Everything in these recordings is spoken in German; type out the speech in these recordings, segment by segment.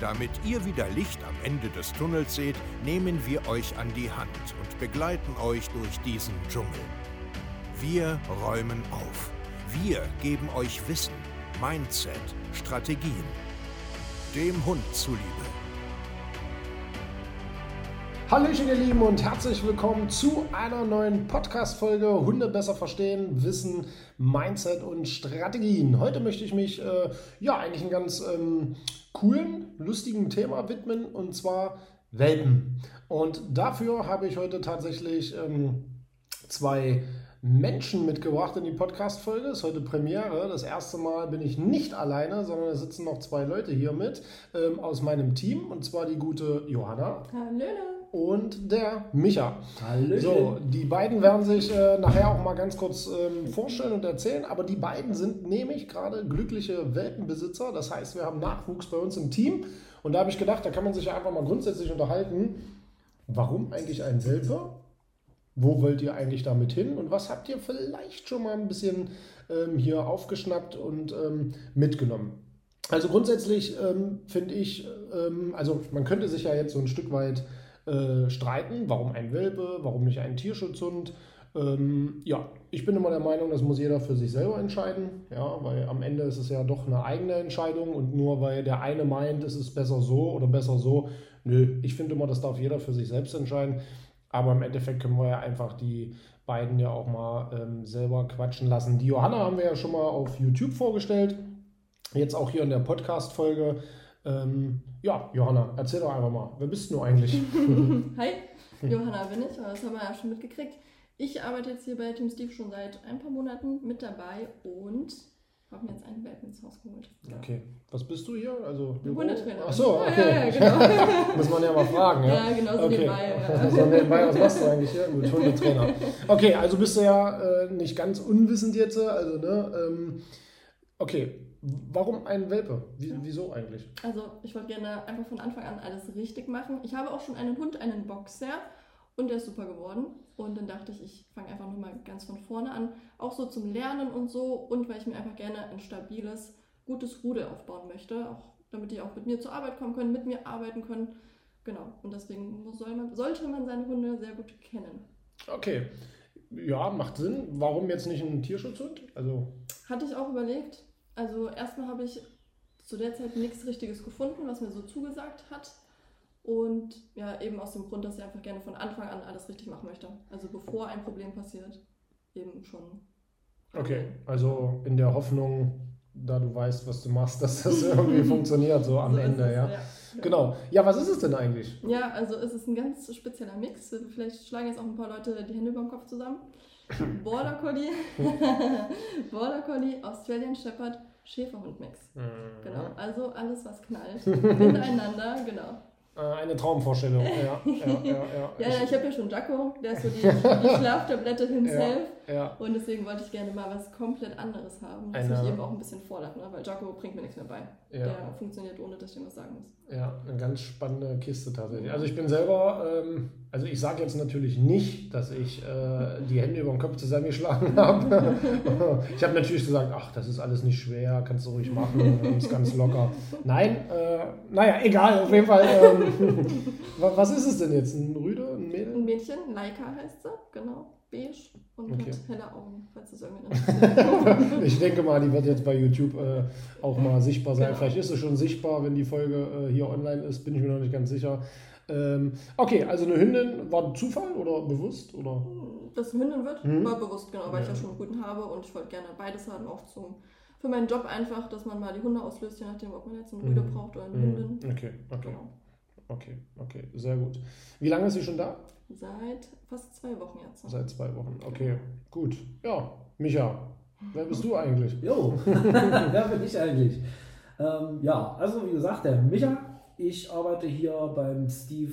Damit ihr wieder Licht am Ende des Tunnels seht, nehmen wir euch an die Hand und begleiten euch durch diesen Dschungel. Wir räumen auf. Wir geben euch Wissen, Mindset, Strategien. Dem Hund zuliebe. Hallöchen ihr Lieben und herzlich willkommen zu einer neuen Podcast-Folge Hunde besser verstehen, Wissen, Mindset und Strategien. Heute möchte ich mich äh, ja eigentlich einem ganz ähm, coolen, lustigen Thema widmen und zwar Welpen. Und dafür habe ich heute tatsächlich ähm, zwei Menschen mitgebracht in die Podcast-Folge. Ist heute Premiere. Das erste Mal bin ich nicht alleine, sondern es sitzen noch zwei Leute hier mit ähm, aus meinem Team und zwar die gute Johanna. Hallöle und der Micha. Hallöchen. So, die beiden werden sich äh, nachher auch mal ganz kurz ähm, vorstellen und erzählen, aber die beiden sind nämlich gerade glückliche Welpenbesitzer. Das heißt, wir haben Nachwuchs bei uns im Team und da habe ich gedacht, da kann man sich ja einfach mal grundsätzlich unterhalten, warum eigentlich ein Welpe? Wo wollt ihr eigentlich damit hin und was habt ihr vielleicht schon mal ein bisschen ähm, hier aufgeschnappt und ähm, mitgenommen? Also grundsätzlich ähm, finde ich, ähm, also man könnte sich ja jetzt so ein Stück weit äh, streiten. Warum ein Welpe? Warum nicht ein Tierschutzhund? Ähm, ja, ich bin immer der Meinung, das muss jeder für sich selber entscheiden. Ja, weil am Ende ist es ja doch eine eigene Entscheidung und nur weil der eine meint, es ist besser so oder besser so. Nö, ich finde immer, das darf jeder für sich selbst entscheiden. Aber im Endeffekt können wir ja einfach die beiden ja auch mal ähm, selber quatschen lassen. Die Johanna haben wir ja schon mal auf YouTube vorgestellt. Jetzt auch hier in der Podcast-Folge. Ähm, ja, Johanna, erzähl doch einfach mal, wer bist du eigentlich? Hi, Johanna bin ich, das haben wir ja schon mitgekriegt. Ich arbeite jetzt hier bei Team Steve schon seit ein paar Monaten mit dabei und habe mir jetzt einen Welpen ins Haus geholt. Ja. Okay, was bist du hier? Also Hundetrainer. Achso, okay. Ja, ja, genau. Muss man ja mal fragen. Ja, ja genau so okay. nebenbei. Ja. Also nebenbei, was machst du eigentlich hier? Gut, Hundetrainer. Okay, also bist du ja äh, nicht ganz unwissend jetzt, also ne, ähm, okay, Warum ein Welpe? Wie, ja. Wieso eigentlich? Also ich wollte gerne einfach von Anfang an alles richtig machen. Ich habe auch schon einen Hund, einen Boxer und der ist super geworden. Und dann dachte ich, ich fange einfach nochmal ganz von vorne an. Auch so zum Lernen und so und weil ich mir einfach gerne ein stabiles, gutes Rudel aufbauen möchte. Auch damit die auch mit mir zur Arbeit kommen können, mit mir arbeiten können. Genau. Und deswegen soll man, sollte man seine Hunde sehr gut kennen. Okay. Ja, macht Sinn. Warum jetzt nicht ein Tierschutzhund? Also Hatte ich auch überlegt also erstmal habe ich zu der Zeit nichts Richtiges gefunden, was mir so zugesagt hat. Und ja, eben aus dem Grund, dass ich einfach gerne von Anfang an alles richtig machen möchte. Also bevor ein Problem passiert, eben schon. Okay, also in der Hoffnung, da du weißt, was du machst, dass das irgendwie funktioniert, so am so Ende, es, ja. ja. Genau. Ja, was ist es denn eigentlich? Ja, also es ist ein ganz spezieller Mix. Vielleicht schlagen jetzt auch ein paar Leute die Hände über den Kopf zusammen. Border Collie, Border Collie, Australian Shepherd, Schäferhund-Mix. Mhm. Genau, also alles, was knallt, miteinander, genau. Äh, eine Traumvorstellung, ja. Ja, ja, ja. ja, ja ich habe ja schon Jaco, der ist so die, die Schlaftablette himself. Ja, ja. Und deswegen wollte ich gerne mal was komplett anderes haben, was eine, mich eben auch ein bisschen fordert, ne? weil Jaco bringt mir nichts mehr bei. Ja. Der funktioniert, ohne dass ich ihm was sagen muss. Ja, eine ganz spannende Kiste tatsächlich. Also ich bin selber, ähm, also ich sage jetzt natürlich nicht, dass ich äh, die Hände über den Kopf zusammengeschlagen habe. ich habe natürlich gesagt, ach, das ist alles nicht schwer, kannst du ruhig machen, ist ganz locker. Nein, äh, naja, egal, auf jeden Fall. Ähm, was ist es denn jetzt? Ein Rüde, ein Mädel? Ein Mädchen, Laika heißt sie, genau beige und okay. hat helle Augen, falls es irgendwie interessiert. ich denke mal, die wird jetzt bei YouTube äh, auch mal sichtbar sein. Genau. Vielleicht ist sie schon sichtbar, wenn die Folge äh, hier online ist, bin ich mir noch nicht ganz sicher. Ähm, okay, also eine Hündin war Zufall oder bewusst? Oder? Dass es eine Hündin wird, hm? war bewusst, genau, weil ja. ich ja schon einen guten habe und ich wollte gerne beides haben, auch zum, für meinen Job einfach, dass man mal die Hunde auslöst, je nachdem, ob man jetzt einen Rüde hm. braucht oder eine hm. Hündin. Okay, okay. Genau. Okay, okay, sehr gut. Wie lange ist sie schon da? Seit fast zwei Wochen jetzt. Seit zwei Wochen, okay, gut. Ja, Micha, wer bist du eigentlich? Jo, wer bin ich eigentlich? Ähm, ja, also wie gesagt, der Micha. Ich arbeite hier beim Steve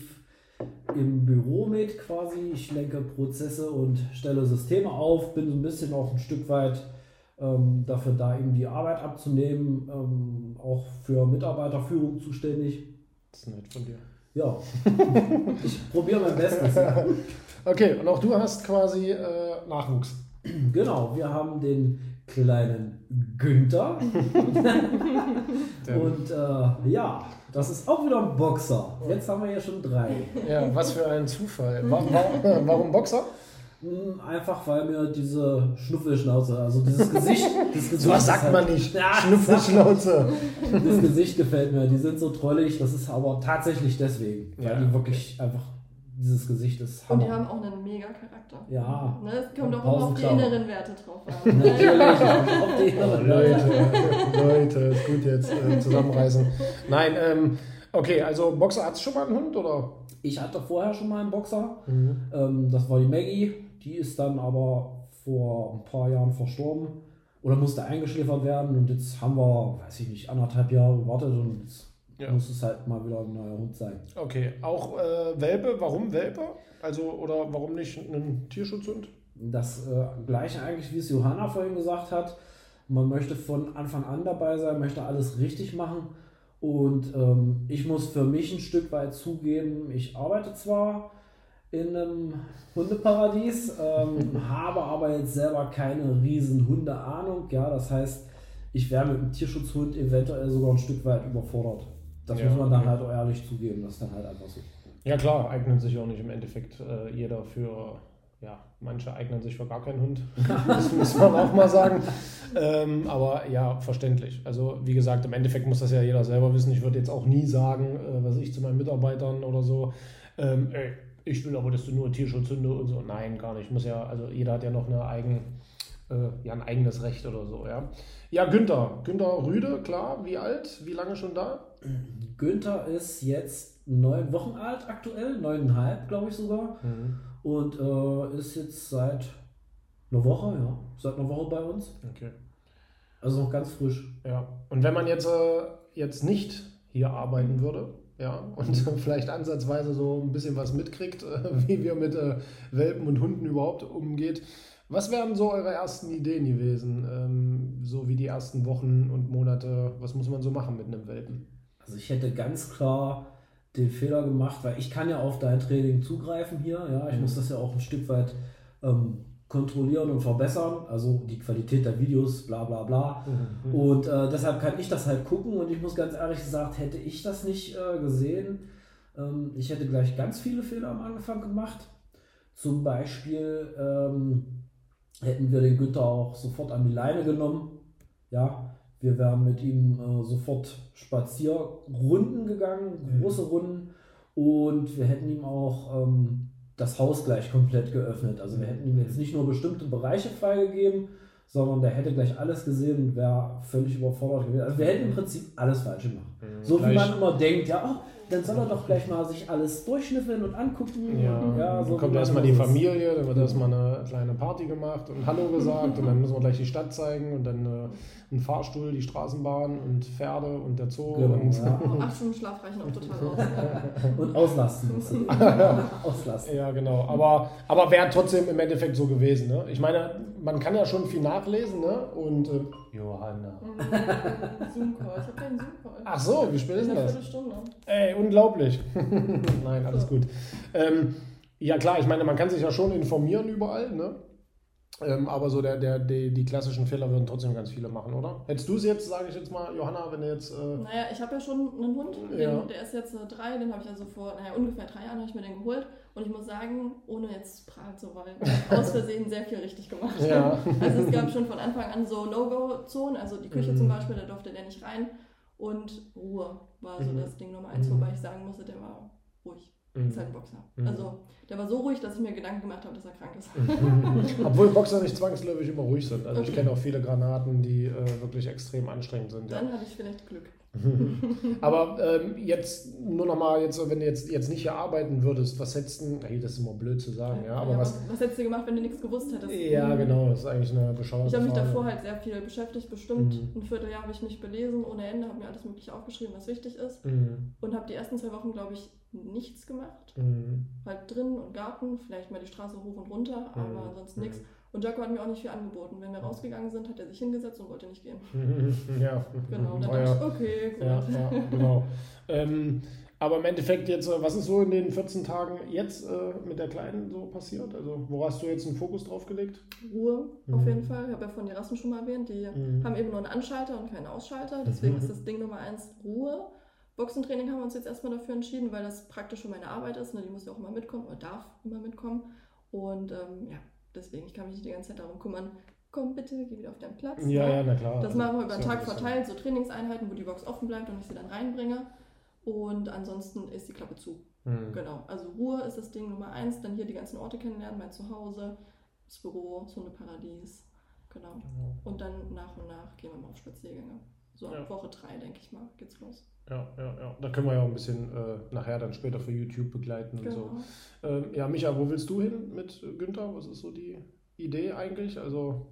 im Büro mit quasi. Ich lenke Prozesse und stelle Systeme auf, bin so ein bisschen auch ein Stück weit ähm, dafür da, eben die Arbeit abzunehmen, ähm, auch für Mitarbeiterführung zuständig. Das ist nett von dir. Ja, ich probiere mein Bestes. Okay, und auch du hast quasi äh, Nachwuchs. Genau, wir haben den kleinen Günther. und äh, ja, das ist auch wieder ein Boxer. Jetzt haben wir ja schon drei. Ja, was für ein Zufall. Warum, warum Boxer? Hm, einfach weil mir diese Schnuffelschnauze, also dieses Gesicht. Das Gesicht so was sagt halt, man nicht. Ja, Schnuffelschnauze. Das Gesicht gefällt mir. Die sind so trollig. Das ist aber tatsächlich deswegen. Weil ja, die wirklich okay. einfach dieses Gesicht ist Hammer. Und die haben auch einen mega Charakter. Ja. Ne, es kommt auch immer auf die inneren Werte drauf an. Natürlich, auf die inneren Leute, Leute, ist gut jetzt äh, zusammenreißen. Nein, ähm, okay, also Boxer hat schon mal einen Hund, oder? Ich hatte vorher schon mal einen Boxer. Mhm. Ähm, das war die Maggie. Die ist dann aber vor ein paar Jahren verstorben oder musste eingeschläfert werden. Und jetzt haben wir, weiß ich nicht, anderthalb Jahre gewartet und jetzt ja. muss es halt mal wieder ein neuer Hund sein. Okay, auch äh, Welpe, warum Welpe? Also, oder warum nicht ein Tierschutzhund? Das äh, gleiche eigentlich, wie es Johanna vorhin gesagt hat. Man möchte von Anfang an dabei sein, möchte alles richtig machen. Und ähm, ich muss für mich ein Stück weit zugeben, ich arbeite zwar in einem Hundeparadies, ähm, habe aber jetzt selber keine riesen Hundeahnung. Ja, das heißt, ich wäre mit einem Tierschutzhund eventuell sogar ein Stück weit überfordert. Das ja, muss man dann halt auch ehrlich zugeben, das ist dann halt einfach so. Ja klar, eignet sich auch nicht im Endeffekt äh, jeder für, ja, manche eignen sich für gar keinen Hund, das muss man auch mal sagen. Ähm, aber ja, verständlich. Also wie gesagt, im Endeffekt muss das ja jeder selber wissen. Ich würde jetzt auch nie sagen, äh, was ich zu meinen Mitarbeitern oder so, ähm, ey, ich will aber, dass du nur Tierschutzhunde und so. Nein, gar nicht. Muss ja, also jeder hat ja noch eine eigen, äh, ja, ein eigenes Recht oder so, ja. Ja, Günther. Günther Rüde, klar. Wie alt? Wie lange schon da? Günther ist jetzt neun Wochen alt aktuell, neuneinhalb, glaube ich sogar. Mhm. Und äh, ist jetzt seit einer Woche, ja, seit einer Woche bei uns. Okay. Also noch ganz frisch. Ja. Und wenn man jetzt, äh, jetzt nicht hier arbeiten würde, ja, und vielleicht ansatzweise so ein bisschen was mitkriegt, äh, wie wir mit äh, Welpen und Hunden überhaupt umgeht. Was wären so eure ersten Ideen gewesen, ähm, so wie die ersten Wochen und Monate? Was muss man so machen mit einem Welpen? Also ich hätte ganz klar den Fehler gemacht, weil ich kann ja auf dein Training zugreifen hier, ja, ich mhm. muss das ja auch ein Stück weit ähm, kontrollieren und verbessern, also die Qualität der Videos, bla bla bla. Mhm. Und äh, deshalb kann ich das halt gucken und ich muss ganz ehrlich gesagt, hätte ich das nicht äh, gesehen, ähm, ich hätte gleich ganz viele Fehler am Anfang gemacht. Zum Beispiel ähm, hätten wir den Günther auch sofort an die Leine genommen. Ja, wir wären mit ihm äh, sofort Spazierrunden gegangen, mhm. große Runden. Und wir hätten ihm auch ähm, das Haus gleich komplett geöffnet. Also wir hätten ihm jetzt nicht nur bestimmte Bereiche freigegeben, sondern der hätte gleich alles gesehen und wäre völlig überfordert gewesen. Also wir hätten im Prinzip alles falsch gemacht. Mhm. So wie man immer denkt, ja, oh, dann soll er doch gleich mal sich alles durchschnüffeln und angucken. Ja, und, ja so kommt erstmal die Familie, dann wird erstmal eine kleine Party gemacht und Hallo gesagt und dann müssen wir gleich die Stadt zeigen und dann äh, ein Fahrstuhl, die Straßenbahn und Pferde und der Zoo. Genau, und ja. Acht Stunden Schlaf reichen auch total aus. und auslasten. auslasten. Ja, genau. Aber, aber wäre trotzdem im Endeffekt so gewesen. Ne? Ich meine, man kann ja schon viel nachlesen ne? und äh, Johanna. Zoom-Call, ich habe keinen Zoom-Call. Ach so, wie spät ist denn das? Viertelstunde. Ey, unglaublich. Nein, alles gut. Ähm, ja klar, ich meine, man kann sich ja schon informieren überall, ne? Ähm, aber so der, der, die, die klassischen Fehler würden trotzdem ganz viele machen, oder? Hättest du es jetzt, sage ich jetzt mal, Johanna, wenn du jetzt. Äh naja, ich habe ja schon einen Hund, den, ja. der ist jetzt äh, drei, den habe ich also vor, naja, ungefähr drei Jahren habe ich mir den geholt. Und ich muss sagen, ohne jetzt prahlen zu wollen, aus Versehen sehr viel richtig gemacht. Ja. Also es gab schon von Anfang an so No-Go-Zonen, also die Küche mhm. zum Beispiel, da durfte der nicht rein. Und Ruhe war so mhm. das Ding Nummer eins, mhm. wobei ich sagen musste, der war ruhig. Mhm. Ist halt ein Boxer. Mhm. Also der war so ruhig, dass ich mir Gedanken gemacht habe, dass er krank ist. Obwohl Boxer nicht zwangsläufig immer ruhig sind. Also okay. ich kenne auch viele Granaten, die äh, wirklich extrem anstrengend sind. Dann ja. hatte ich vielleicht Glück. Aber ähm, jetzt nur noch mal, jetzt, wenn du jetzt, jetzt nicht hier arbeiten würdest, was hättest du, hey, das ist immer blöd zu sagen, ja, aber ja, was, was hättest du gemacht, wenn du nichts gewusst hättest? ja genau, das ist eigentlich eine bescheuerte Ich habe mich davor halt sehr viel beschäftigt, bestimmt Mhm. ein Vierteljahr habe ich mich belesen ohne Ende, habe mir alles mögliche aufgeschrieben, was wichtig ist Mhm. und habe die ersten zwei Wochen, glaube ich, nichts gemacht. Mhm. Halt drin und Garten, vielleicht mal die Straße hoch und runter, aber Mhm. ansonsten nichts. Und Jaco hat mir auch nicht viel angeboten. Wenn wir rausgegangen sind, hat er sich hingesetzt und wollte nicht gehen. Ja, Genau, und dann Oh, dachte ja. ich, okay, gut. Ja, ja, genau. ähm, aber im Endeffekt jetzt, äh, was ist so in den 14 Tagen jetzt äh, mit der Kleinen so passiert? Also wo hast du jetzt einen Fokus drauf gelegt? Ruhe Mhm. auf jeden Fall. Ich habe ja von den Rassen schon mal erwähnt, die Mhm. haben eben nur einen Anschalter und keinen Ausschalter. Deswegen Mhm. ist das Ding Nummer eins Ruhe. Boxentraining haben wir uns jetzt erstmal dafür entschieden, weil das praktisch für meine Arbeit ist. Ne? Die muss ja auch immer mitkommen oder darf immer mitkommen. Und ähm, ja, deswegen, ich kann mich nicht die ganze Zeit darum kümmern. Komm bitte, geh wieder auf deinen Platz. Ja, ne? ja, na klar. Das machen wir über den Tag verteilt, so Trainingseinheiten, wo die Box offen bleibt und ich sie dann reinbringe. Und ansonsten ist die Klappe zu. Mhm. Genau. Also Ruhe ist das Ding Nummer eins. Dann hier die ganzen Orte kennenlernen, mein Zuhause, das Büro, das Hundeparadies. Genau. Und dann nach und nach gehen wir mal auf Spaziergänge. So ab Ja. Woche drei, denke ich mal, geht's los. Ja, ja, ja. Da können wir ja auch ein bisschen äh, nachher dann später für YouTube begleiten und so. Genau. Ähm, ja, Micha, wo willst du hin mit Günther? Was ist so die Idee eigentlich? Also,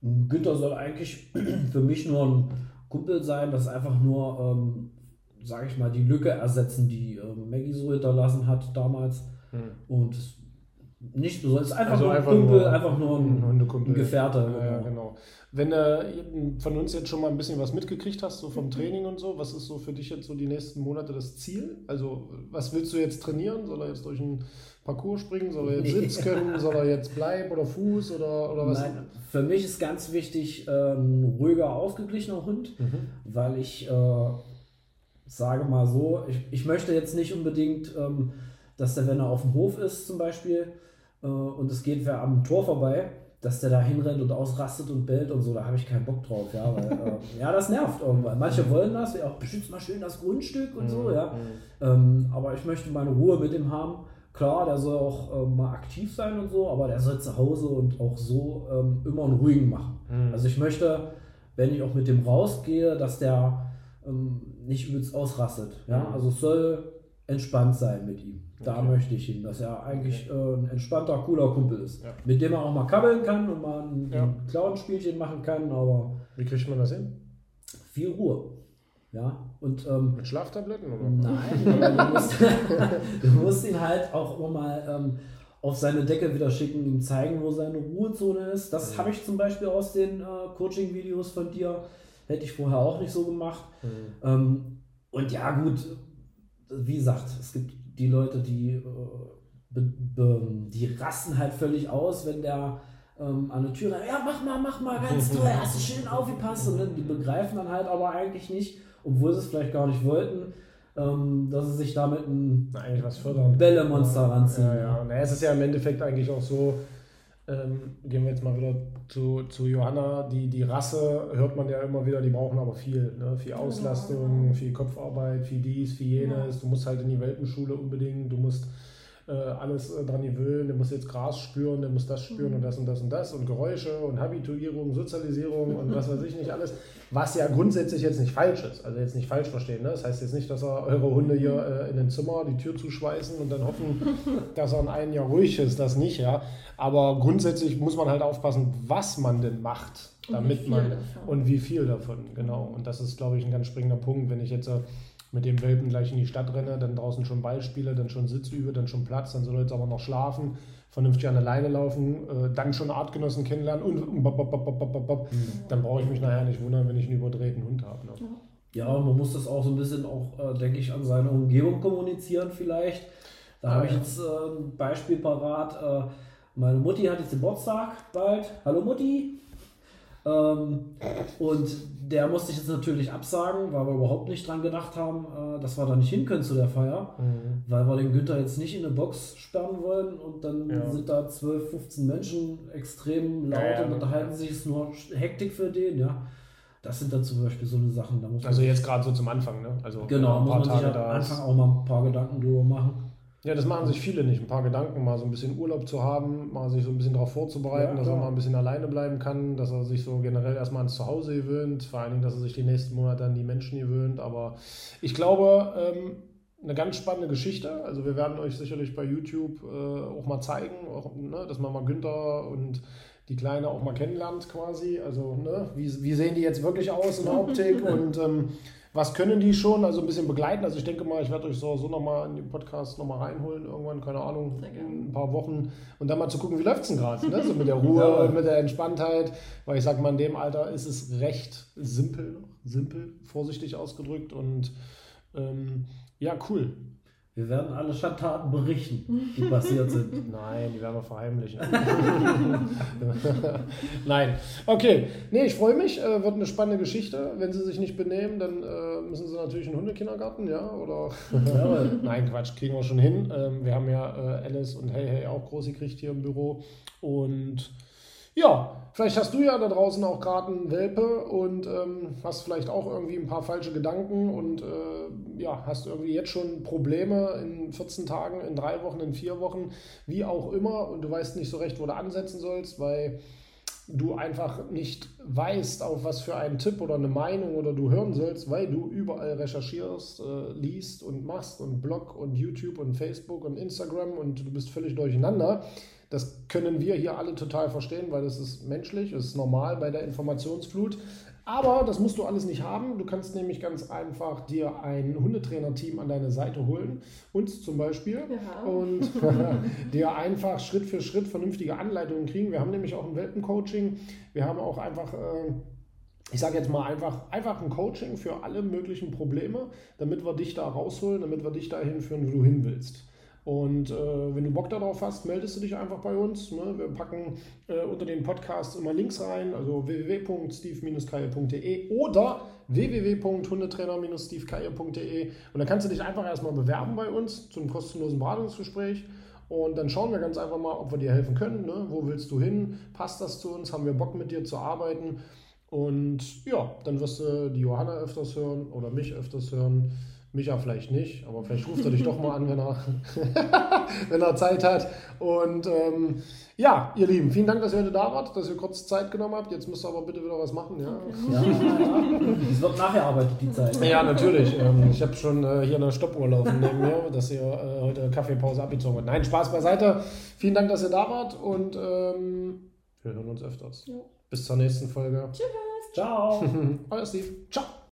Günther soll eigentlich für mich nur ein Kumpel sein, das einfach nur, ähm, sage ich mal, die Lücke ersetzen, die ähm, Maggie so hinterlassen hat damals. Und es nicht besonders, es ist einfach Also nur ein einfach Kumpel, nur einfach nur ein, ein Gefährte. Ja, ja, genau. genau. Wenn du von uns jetzt schon mal ein bisschen was mitgekriegt hast, so vom Training und so, was ist so für dich jetzt so die nächsten Monate das Ziel? Also, was willst du jetzt trainieren? Soll er jetzt durch einen Parcours springen? Soll er jetzt Nee. Sitz können? Soll er jetzt bleiben oder Fuß oder, oder was? Nein, für mich ist ganz wichtig äh, ein ruhiger, ausgeglichener Hund, Mhm. weil ich äh, sage mal so, ich, ich möchte jetzt nicht unbedingt, ähm, dass der, wenn er auf dem Hof ist zum Beispiel äh, und es geht wer am Tor vorbei, dass der da hinrennt und ausrastet und bellt und so, da habe ich keinen Bock drauf, ja, weil, äh, ja, das nervt irgendwann. Manche wollen das, ja, beschützt mal schön das Grundstück und so, ja. Ähm, aber ich möchte meine Ruhe mit ihm haben. Klar, der soll auch ähm, mal aktiv sein und so, aber der soll zu Hause und auch so ähm, immer einen ruhigen machen. Mhm. Also ich möchte, wenn ich auch mit dem rausgehe, dass der ähm, nicht übelst ausrastet. Ja? Mhm. Also es soll entspannt sein mit ihm. Da Okay. möchte ich hin, dass er eigentlich äh, ein entspannter, cooler Kumpel ist. Ja. Mit dem er auch mal kabbeln kann und mal ein, Ja. ein Clown-Spielchen machen kann, aber Wie kriegt man das hin? viel Ruhe. Ja, und ähm, Mit Schlaftabletten oder? Nein, du musst, du musst ihn halt auch immer mal ähm, auf seine Decke wieder schicken, ihm zeigen, wo seine Ruhezone ist. Das Mhm. habe ich zum Beispiel aus den äh, Coaching-Videos von dir. Hätte ich vorher auch nicht so gemacht. Mhm. Ähm, und ja, gut, wie gesagt, es gibt die Leute, die, äh, die rasten halt völlig aus, wenn der ähm, an der Tür rennt. Ja, mach mal, mach mal, ganz toll, hast du schön aufgepasst. Und dann, die begreifen dann halt aber eigentlich nicht, obwohl sie es vielleicht gar nicht wollten, ähm, dass sie sich damit ein. Bällemonster ranziehen. Ja, ja. Na, es ist ja im Endeffekt eigentlich auch so, ähm, gehen wir jetzt mal wieder zu, zu Johanna, die, die Rasse hört man ja immer wieder, die brauchen aber viel. Ne? Viel Auslastung, viel Kopfarbeit, viel dies, viel jenes. Du musst halt in die Welpenschule unbedingt, du musst äh, alles äh, dran gewöhnen, du musst jetzt Gras spüren, du musst das spüren Mhm. und das und das und das und Geräusche und Habituierung, Sozialisierung und was weiß ich nicht alles. Was ja grundsätzlich jetzt nicht falsch ist. Also jetzt nicht falsch verstehen. Ne? Das heißt jetzt nicht, dass er eure Hunde hier äh, in den Zimmer die Tür zuschweißen und dann hoffen, dass er in einem Jahr ruhig ist. Das nicht, ja. Aber grundsätzlich muss man halt aufpassen, was man denn macht, Und damit viel man davon. und wie viel davon, genau. Und das ist, glaube ich, ein ganz springender Punkt, wenn ich jetzt äh, mit dem Welpen gleich in die Stadt renne, dann draußen schon Ball spiele, dann schon Sitz übe, dann schon Platz, dann soll er jetzt aber noch schlafen, vernünftig an der Leine laufen, äh, dann schon Artgenossen kennenlernen und, und bop, bop, bop, bop, bop, bop. dann brauche ich mich nachher nicht wundern, wenn ich einen überdrehten Hund habe. Ne? Ja, man muss das auch so ein bisschen auch, äh, denke ich, an seine Umgebung kommunizieren vielleicht. Da habe ich jetzt äh, ein Beispiel parat. Äh, meine Mutti hat jetzt Geburtstag bald. Hallo Mutti. Ähm, und der musste ich jetzt natürlich absagen, weil wir überhaupt nicht dran gedacht haben, äh, dass wir da nicht hin können zu der Feier. Weil wir den Günther jetzt nicht in eine Box sperren wollen und dann Ja. sind da 12, 15 Menschen extrem laut Ja, ja, und unterhalten sich, ist nur Hektik für den, ja. Das sind dann zum Beispiel so eine Sachen, da muss man Also jetzt gerade so zum Anfang, ne? Also Genau, ein muss paar man sich am. Anfang auch mal ein paar Gedanken drüber machen. Ja, das machen sich viele nicht. Ein paar Gedanken, mal so ein bisschen Urlaub zu haben, mal sich so ein bisschen darauf vorzubereiten, Ja, dass er mal ein bisschen alleine bleiben kann, dass er sich so generell erstmal ans Zuhause gewöhnt, vor allen Dingen, dass er sich die nächsten Monate an die Menschen gewöhnt. Aber ich glaube, ähm, eine ganz spannende Geschichte. Also wir werden euch sicherlich bei YouTube äh, auch mal zeigen, auch, ne, dass man mal Günther und die Kleine auch mal kennenlernt quasi. Also ne, wie, wie sehen die jetzt wirklich aus in der Optik und ähm, was können die schon? Also ein bisschen begleiten. Also ich denke mal, ich werde euch so, so nochmal in den Podcast nochmal reinholen, irgendwann, keine Ahnung, in ein paar Wochen und dann mal zu gucken, wie läuft es denn gerade? Ne? So mit der Ruhe Ja. und mit der Entspanntheit. Weil ich sage mal, in dem Alter ist es recht simpel, simpel, vorsichtig ausgedrückt und ähm, ja, cool. Wir werden alle Schandtaten berichten, die passiert sind. Nein, die werden wir verheimlichen. Nein. Okay. Nee, ich freue mich. Äh, wird eine spannende Geschichte. Wenn sie sich nicht benehmen, dann äh, müssen sie natürlich in den Hundekindergarten, ja? Oder. Jawohl. Nein, Quatsch, kriegen wir schon hin. Ähm, wir haben ja äh, Alice und Hey Hey auch groß gekriegt hier im Büro. Und ja, vielleicht hast du ja da draußen auch gerade einen Welpe und ähm, hast vielleicht auch irgendwie ein paar falsche Gedanken und äh, ja, hast irgendwie jetzt schon Probleme in 14 Tagen, in drei Wochen, in vier Wochen, wie auch immer und du weißt nicht so recht, wo du ansetzen sollst, weil du einfach nicht weißt, auf was für einen Tipp oder eine Meinung oder du hören sollst, weil du überall recherchierst, äh, liest und machst und Blog und YouTube und Facebook und Instagram und du bist völlig durcheinander. Das können wir hier alle total verstehen, weil das ist menschlich, das ist normal bei der Informationsflut. Aber das musst du alles nicht haben. Du kannst nämlich ganz einfach dir ein Hundetrainer-Team an deine Seite holen. Uns zum Beispiel. Ja. Und dir einfach Schritt für Schritt vernünftige Anleitungen kriegen. Wir haben nämlich auch ein Welpencoaching. Wir haben auch einfach. Äh, ich sage jetzt mal einfach, einfach ein Coaching für alle möglichen Probleme, damit wir dich da rausholen, damit wir dich dahin führen, wo du hin willst. Und äh, wenn du Bock darauf hast, meldest du dich einfach bei uns. Ne? Wir packen äh, unter den Podcasts immer Links rein, also www.steve-kaye.de oder www.hundetrainer-stevekaye.de und dann kannst du dich einfach erstmal bewerben bei uns zu einem kostenlosen Beratungsgespräch. Und dann schauen wir ganz einfach mal, ob wir dir helfen können. Ne? Wo willst du hin? Passt das zu uns? Haben wir Bock mit dir zu arbeiten? Und ja, dann wirst du die Johanna öfters hören oder mich öfters hören. Micha vielleicht nicht, aber vielleicht ruft er dich doch mal an, wenn er, wenn er Zeit hat. Und ähm, ja, ihr Lieben, vielen Dank, dass ihr heute da wart, dass ihr kurz Zeit genommen habt. Jetzt müsst ihr aber bitte wieder was machen. Ja, Ja, ja. Es wird nachgearbeitet, die Zeit. ja natürlich. Ähm, ich habe schon äh, hier eine Stoppuhr laufen neben mir, dass ihr äh, heute Kaffeepause abgezogen habt. Nein, Spaß beiseite. Vielen Dank, dass ihr da wart und ähm, wir hören uns öfters. Jo. Bis zur nächsten Folge. Tschüss. Ciao. Euer Steve. Ciao.